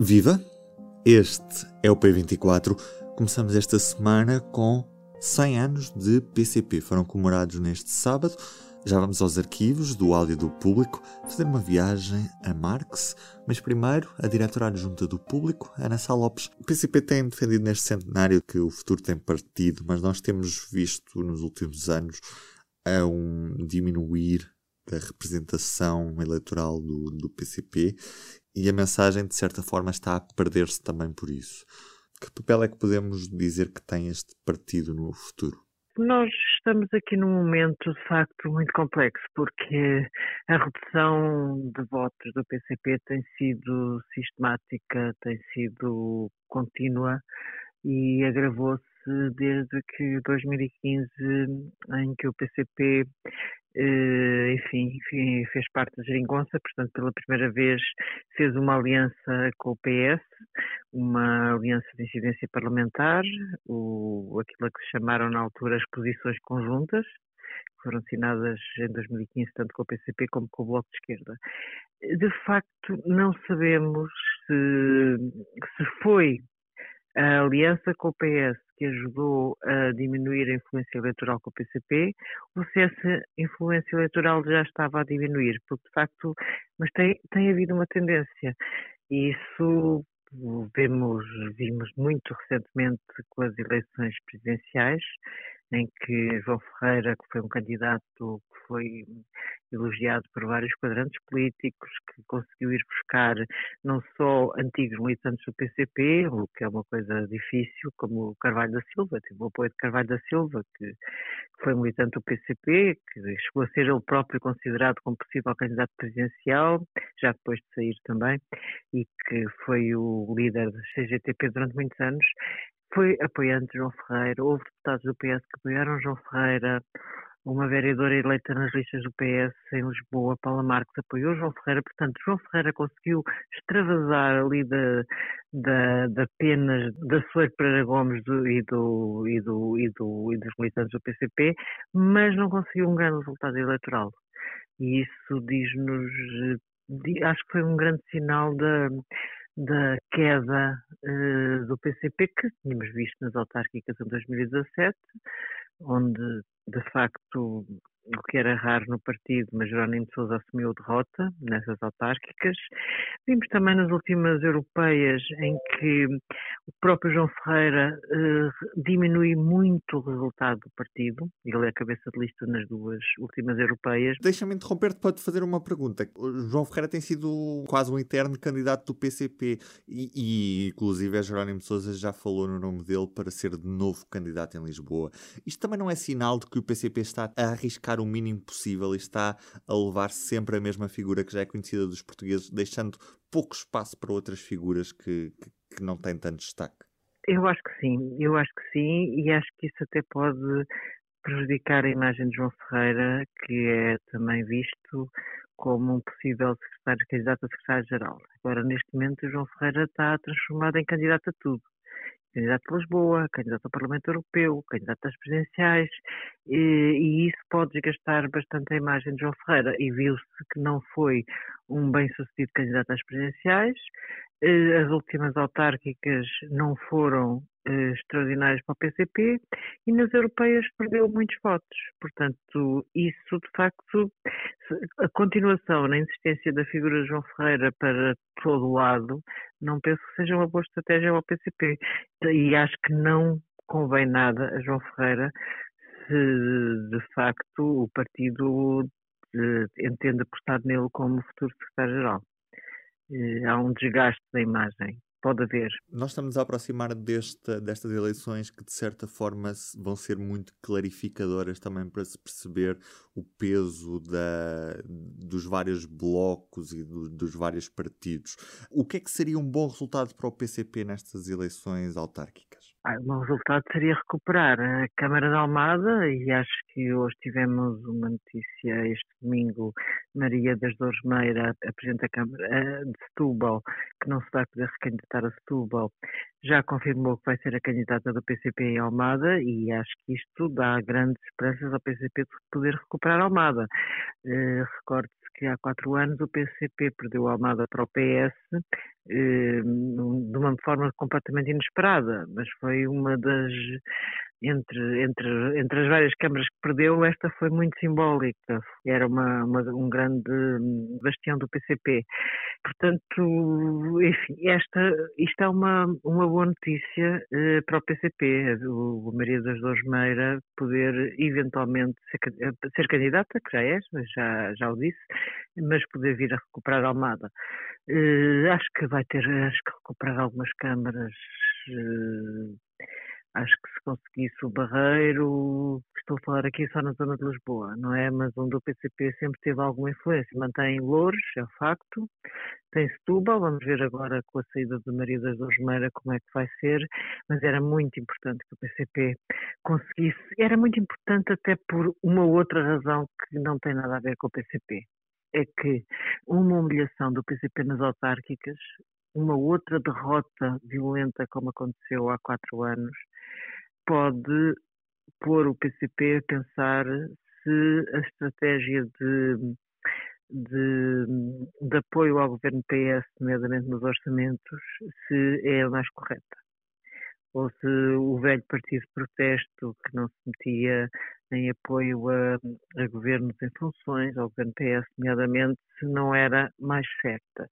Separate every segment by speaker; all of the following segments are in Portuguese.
Speaker 1: Viva! Este é o P24. Começamos esta semana com 100 anos de PCP. Foram comemorados neste sábado. Já vamos aos arquivos do áudio do público, fazer uma viagem a Marx, mas primeiro a diretora adjunta do público, Ana Sá Lopes. O PCP tem defendido neste centenário que o futuro tem partido, mas nós temos visto nos últimos anos a um diminuir da representação eleitoral do, do PCP e a mensagem, de certa forma, está a perder-se também por isso. Que papel é que podemos dizer que tem este partido no futuro?
Speaker 2: Nós estamos aqui num momento de facto muito complexo, porque a redução de votos do PCP tem sido sistemática, tem sido contínua e agravou-se desde que 2015, em que o PCP enfim, enfim, fez parte da geringonça, portanto, pela primeira vez fez uma aliança com o PS, uma aliança de incidência parlamentar, o, aquilo que se chamaram na altura as posições conjuntas, que foram assinadas em 2015 tanto com o PCP como com o Bloco de Esquerda. De facto, não sabemos se, se foi a aliança com o PS que ajudou a diminuir a influência eleitoral com o PCP, ou se essa influência eleitoral já estava a diminuir, porque de facto, mas tem, tem havido uma tendência. E isso vemos, vimos muito recentemente com as eleições presidenciais, em que João Ferreira, que foi um candidato que foi elogiado por vários quadrantes políticos, que conseguiu ir buscar não só antigos militantes do PCP, o que é uma coisa difícil, como o Carvalho da Silva, teve o apoio de Carvalho da Silva, que foi militante do PCP, que chegou a ser ele próprio considerado como possível candidato presidencial, já depois de sair também, e que foi o líder da CGTP durante muitos anos, foi apoiante de João Ferreira, houve deputados do PS que apoiaram João Ferreira, uma vereadora eleita nas listas do PS em Lisboa, Paula Marques, apoiou João Ferreira, portanto, João Ferreira conseguiu extravasar ali da, da, da penas da Soeiro Pereira Gomes do, e, do, e, do, e, do, e dos militantes do PCP, mas não conseguiu um grande resultado eleitoral. E isso diz-nos, acho que foi um grande sinal da queda uh, do PCP que tínhamos visto nas autárquicas em 2017, onde de facto o que era raro no partido, mas Jerónimo de Sousa assumiu derrota nessas autárquicas. Vimos também nas últimas europeias em que o próprio João Ferreira eh, diminui muito o resultado do partido, ele é a cabeça de lista nas duas últimas europeias.
Speaker 1: Deixa-me interromper-te para te fazer uma pergunta. O João Ferreira tem sido quase um eterno candidato do PCP e, e inclusive a Jerónimo de Sousa já falou no nome dele para ser de novo candidato em Lisboa. Isto também não é sinal de que o PCP está a arriscar o mínimo possível e está a levar sempre a mesma figura que já é conhecida dos portugueses, deixando pouco espaço para outras figuras que, que, que não têm tanto destaque.
Speaker 2: Eu acho que sim, eu acho que sim, e acho que isso até pode prejudicar a imagem de João Ferreira, que é também visto como um possível secretário, candidato a secretário-geral. Agora, neste momento, João Ferreira está transformado em candidato a tudo candidato a Lisboa, candidato ao Parlamento Europeu, candidato às presidenciais, e, e, isso pode desgastar bastante a imagem de João Ferreira. E viu-se que não foi um bem-sucedido candidato às presidenciais, eh, as últimas autárquicas não foram eh, extraordinárias para o PCP e nas europeias perdeu muitos votos. Portanto, isso de facto, a continuação na insistência da figura de João Ferreira para todo o lado, não penso que seja uma boa estratégia ao PCP. E acho que não convém nada a João Ferreira se de facto o partido eh, entende apostar nele como futuro secretário-geral. Eh, há um desgaste da imagem pode haver.
Speaker 1: Nós estamos a aproximar desta, destas eleições que, de certa forma, vão ser muito clarificadoras também para se perceber o peso da, dos vários blocos e do, dos vários partidos. O que é que seria um bom resultado para o PCP nestas eleições autárquicas?
Speaker 2: Ah, o bom resultado seria recuperar a Câmara de Almada e acho que hoje tivemos uma notícia este domingo, Maria das Dores Meira, a Presidente da Câmara de Setúbal, que não se vai poder recandidatar a Setúbal, já confirmou que vai ser a candidata do PCP em Almada e acho que isto dá grandes esperanças ao PCP de poder recuperar Almada. Uh, Recorde-se que há quatro anos o PCP perdeu Almada para o PS uh, eh, de forma completamente inesperada, mas foi uma das entre, entre, entre as várias câmaras que perdeu, esta foi muito simbólica. Era uma, uma, um grande bastião do PCP. Portanto, enfim, esta, isto é uma, uma boa notícia eh, para o PCP, o, o Maria das Dores Meira poder eventualmente ser, eh, ser candidata, que já é, já, já o disse, mas poder vir a recuperar a Almada. Eh, acho que vai ter, acho que recuperar algumas câmaras eh, acho que se conseguisse o Barreiro, estou a falar aqui só na zona de Lisboa, não é? Mas onde o PCP sempre teve alguma influência. Mantém Louros, é facto, tem Setúbal, vamos ver agora com a saída de Maria das Dores Meira como é que vai ser, mas era muito importante que o PCP conseguisse, era muito importante até por uma outra razão que não tem nada a ver com o PCP. É que uma humilhação do PCP nas autárquicas uma outra derrota violenta, como aconteceu há quatro anos, pode pôr o PCP a pensar se a estratégia de, de, de apoio ao governo PS, nomeadamente nos orçamentos, se é a mais correta. Ou se o velho partido de protesto, que não se metia em apoio a, a, governos em funções, ao governo PS, nomeadamente, se não era mais certa.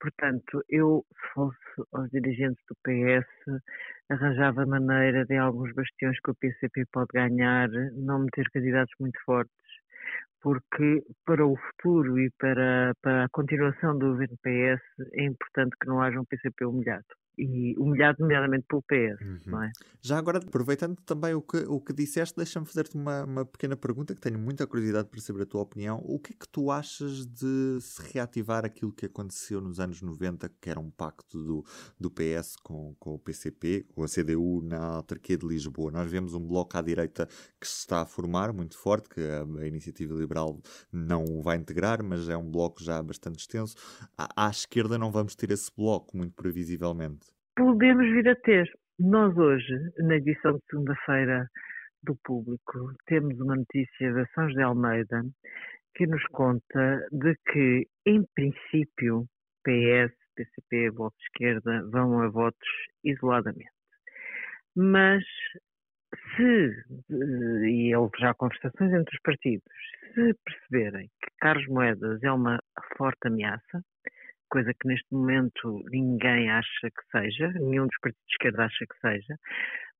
Speaker 2: Portanto, eu, se fosse aos dirigentes do PS, arranjava maneira de alguns bastiões que o PCP pode ganhar, não meter candidatos muito fortes, porque para o futuro e para, para a continuação do governo PS é importante que não haja um PCP humilhado e humilhado nomeadamente pelo PS, uhum. não é?
Speaker 1: Já agora, aproveitando também o que, o que disseste, deixa-me fazer-te uma, uma pequena pergunta que tenho muita curiosidade para saber a tua opinião. O que é que tu achas de se reativar aquilo que aconteceu nos anos 90, que era um pacto do, do PS com, com o PCP, com a CDU na autarquia de Lisboa? Nós vemos um bloco à direita que se está a formar muito forte, que a, a Iniciativa Liberal não o vai integrar, mas é um bloco já bastante extenso. À, à esquerda não vamos ter esse bloco, muito previsivelmente
Speaker 2: podemos vir a ter. Nós hoje, na edição de segunda-feira do público, temos uma notícia da São José Almeida que nos conta de que, em princípio, PS, PCP, Voto de Esquerda vão a votos isoladamente. Mas se, e houve já conversações entre os partidos, se perceberem que Carlos Moedas é uma forte ameaça, coisa que neste momento ninguém acha que seja, nenhum dos partidos de esquerda acha que seja,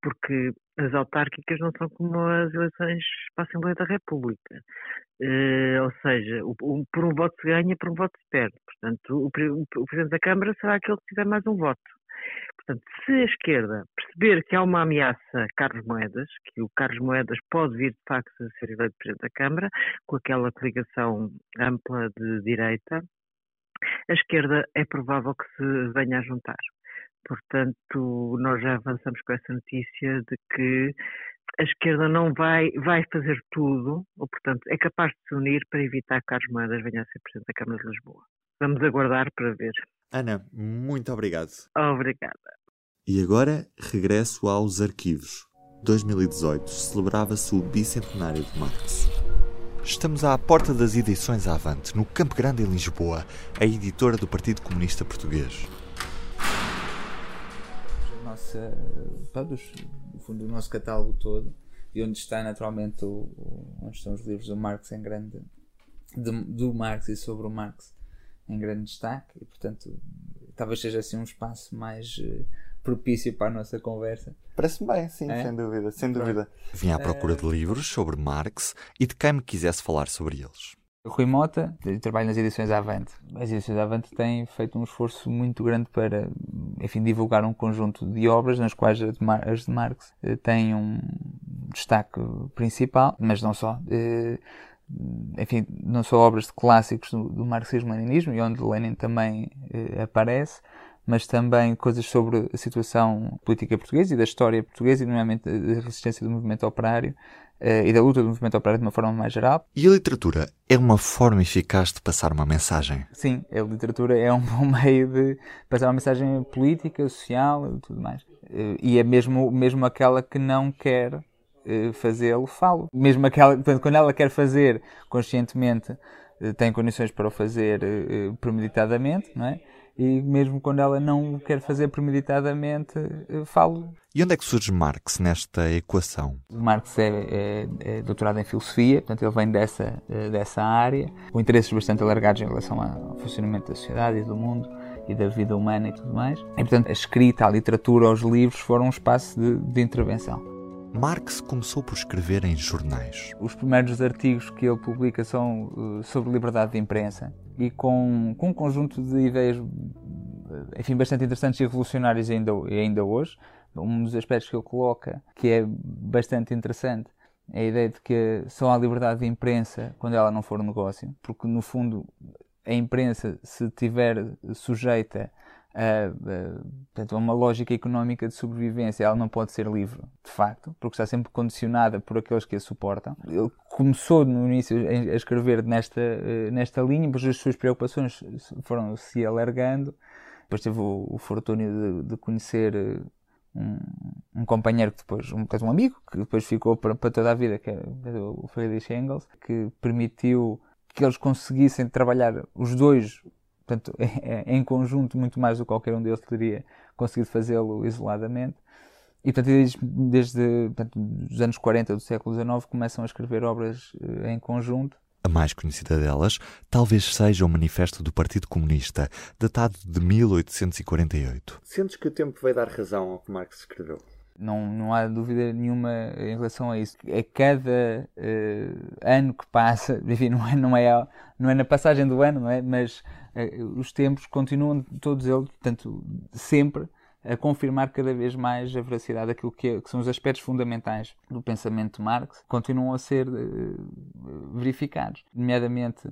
Speaker 2: porque as autárquicas não são como as eleições para a Assembleia da República. Uh, ou seja, o, o, por um voto se ganha, por um voto se perde. Portanto, o, o, Presidente da Câmara será aquele que tiver mais um voto. Portanto, se a esquerda perceber que há uma ameaça a Carlos Moedas, que o Carlos Moedas pode vir de facto a ser eleito Presidente da Câmara, com aquela coligação ampla de direita, a esquerda é provável que se venha a juntar. Portanto, nós já avançamos com essa notícia de que a esquerda não vai, vai fazer tudo, ou portanto é capaz de se unir para evitar que Carlos Moedas venha a ser Presidente da Câmara de Lisboa. Vamos aguardar para ver.
Speaker 1: Ana, muito obrigado.
Speaker 2: Obrigada.
Speaker 1: E agora regresso aos arquivos. 2018 celebrava-se o bicentenário de Marx. Estamos à porta das edições Avante, no Campo Grande, em Lisboa, a editora do Partido Comunista Português.
Speaker 3: Nossa, no fundo, o nosso catálogo todo, e onde está naturalmente o, onde estão os livros do Marx em grande de, do Marx e sobre o Marx em grande destaque, e portanto talvez seja assim um espaço mais uh, propício para a nossa conversa.
Speaker 1: Parece-me bem, sim, é? sem dúvida, sem dúvida. Vim à procura de livros sobre Marx e de quem me quisesse falar sobre eles.
Speaker 3: Rui Mota, trabalho nas edições Avante. As edições Avante têm feito um esforço muito grande para enfim, divulgar um conjunto de obras nas quais as de Marx têm um destaque principal, mas não só enfim, não só obras de clássicos do, do marxismo-leninismo, e onde Lenin também eh, aparece, mas também coisas sobre a situação política portuguesa e da história portuguesa, e nomeadamente da resistência do movimento operário eh, e da luta do movimento operário de uma forma mais geral.
Speaker 1: E a literatura é uma forma eficaz de passar uma mensagem?
Speaker 3: Sim, a literatura é um bom meio de passar uma mensagem política, social e tudo mais. Eh, e é mesmo, mesmo aquela que não quer eh, fazê-lo, falo. Mesmo aquela, quando ela quer fazer conscientemente, tem condições para o fazer premeditadamente, não é? E mesmo quando ela não quer fazer premeditadamente, falo.
Speaker 1: E onde é que surge Marx nesta equação?
Speaker 3: Marx é, é, é doutorado em filosofia, portanto ele vem dessa, dessa área, com interesses bastante alargados em relação ao funcionamento da sociedade e do mundo e da vida humana e tudo mais. E portanto a escrita, a literatura, os livros foram um espaço de, de intervenção.
Speaker 1: Marx começou por escrever em jornais.
Speaker 3: Os primeiros artigos que ele publica são uh, sobre liberdade de imprensa e com, com um conjunto de ideias enfim, bastante interessantes e revolucionárias ainda, ainda hoje. Um dos aspectos que ele coloca, que é bastante interessante, é a ideia de que só há liberdade de imprensa quando ela não for negócio, porque no fundo a imprensa, se estiver sujeita a, portanto, uma lógica económica de sobrevivência. Ela não pode ser livre, de facto, porque está sempre condicionada por aqueles que a suportam. Ele começou no início a escrever nesta, eh, nesta linha, mas as suas preocupações foram se alargando. Depois teve o, o fortúnio de, de conhecer um, um, companheiro que depois, um, um amigo, que depois ficou para, para toda a vida, que é o Friedrich Engels, que permitiu que eles conseguissem trabalhar os dois portanto, é, é, em conjunto muito mais do que qualquer um deles teria conseguido fazê-lo isoladamente. E, portanto, desde, desde portanto, os anos 40 do século XIX começam a escrever obras eh, em conjunto.
Speaker 1: A mais conhecida delas talvez seja o Manifesto do Partido Comunista, datado de 1848.
Speaker 4: Sentes que o tempo vai dar razão ao que Marx escreveu?
Speaker 3: Não, não há dúvida nenhuma em relação a isso. A cada uh, ano que passa, enfim, não é, não, é, não é na passagem do ano, não é? mas os tempos continuam, todos eles, portanto, sempre a confirmar cada vez mais a veracidade daquilo que, é, que, são os aspectos fundamentais do pensamento de Marx, continuam a ser uh, verificados. Nomeadamente,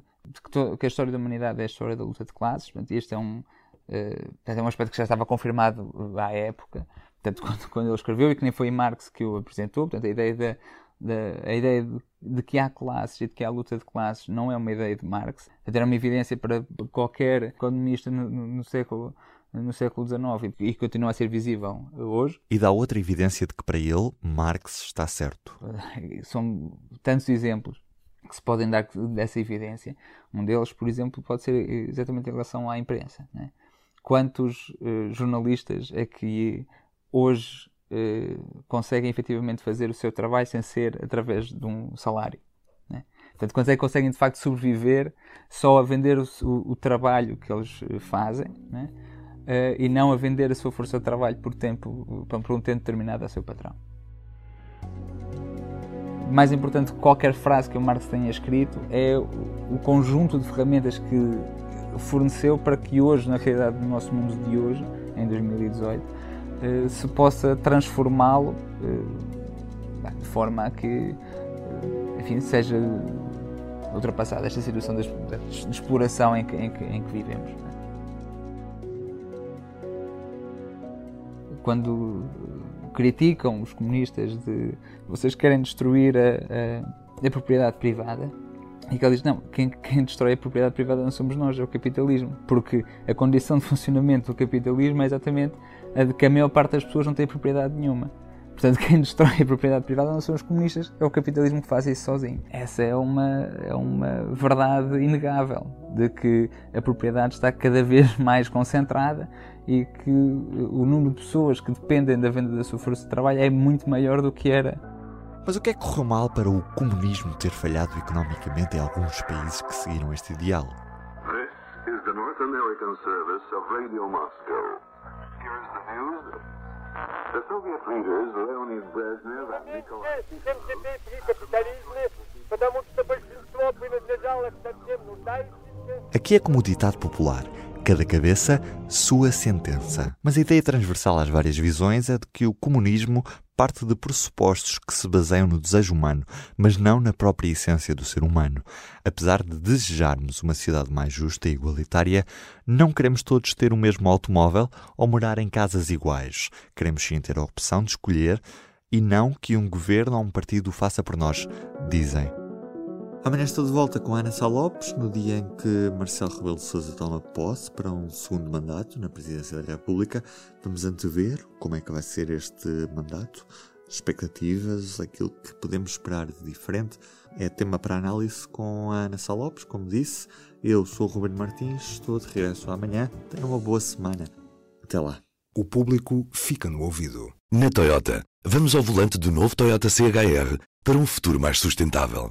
Speaker 3: que, que, a história da humanidade é a história da luta de classes. Portanto, este é um, é um aspecto que já estava confirmado à época portanto, quando, quando ele escreveu, e que nem foi Marx que o apresentou, portanto, a ideia, da, da, a ideia de, de, que há classes e de que há luta de classes não é uma ideia de Marx, era uma evidência para qualquer economista no, no século no século XIX e continua a ser visível hoje.
Speaker 1: E dá outra evidência de que para ele Marx está certo.
Speaker 3: São tantos exemplos que se podem dar dessa evidência. Um deles, por exemplo, pode ser exatamente em relação à imprensa. Né? Quantos uh, jornalistas é que hoje eh, conseguem efetivamente fazer o seu trabalho sem ser através de um salário. Né? Portanto, quando é que conseguem de facto sobreviver só a vender o, o, o trabalho que eles eh, fazem né? uh, e não a vender a sua força de trabalho por, tempo, por um tempo determinado ao seu patrão. Mais importante que qualquer frase que o Marx tenha escrito é o conjunto de ferramentas que forneceu para que hoje, na realidade do nosso mundo de hoje, em 2018, eh, se possa transformá-lo eh, de forma a que eh, enfim, seja ultrapassada esta situação de, de exploração em que, em que, em que vivemos. É? Quando criticam os comunistas de vocês querem destruir a, a, a propriedade privada, e que ele diz: não, quem, quem, destrói a propriedade privada não somos nós, é o capitalismo. Porque a condição de funcionamento do capitalismo é exatamente a de que a maior parte das pessoas não tem propriedade nenhuma. Portanto, quem destrói a propriedade privada não são os comunistas, é o capitalismo que faz isso sozinho. Essa é uma, é uma verdade inegável, de que a propriedade está cada vez mais concentrada e que o número de pessoas que dependem da venda da sua força de trabalho é muito maior do que era.
Speaker 1: Mas o que é que correu mal para o comunismo ter falhado economicamente em alguns países que seguiram este ideal? This is the North American Service of Radio Moscow. Here's the news. The Soviet leaders Leonid Brezhnev and Nikolai Aqui é como o ditado popular: Cada cabeça, sua sentença. Mas a ideia transversal às várias visões é de que o comunismo parte de pressupostos que se baseiam no desejo humano, mas não na própria essência do ser humano. Apesar de desejarmos uma sociedade mais justa e igualitária, não queremos todos ter o mesmo automóvel ou morar em casas iguais. Queremos sim ter a opção de escolher e não que um governo ou um partido o faça por nós, dizem. Amanhã estou de volta com Ana Sá Lopes, no dia em que Marcelo Rebelo de Sousa toma posse para um segundo mandato na Presidência da República. Vamos antever como é que vai ser este mandato, expectativas, aquilo que podemos esperar de diferente. É tema para análise com a Ana Sá Lopes, como disse. Eu sou o Ruben Martins, estou de regresso amanhã. Tenham uma boa semana. Até lá.
Speaker 5: O público fica no ouvido. Na Toyota, vamos ao volante do novo Toyota CHR para um futuro mais sustentável.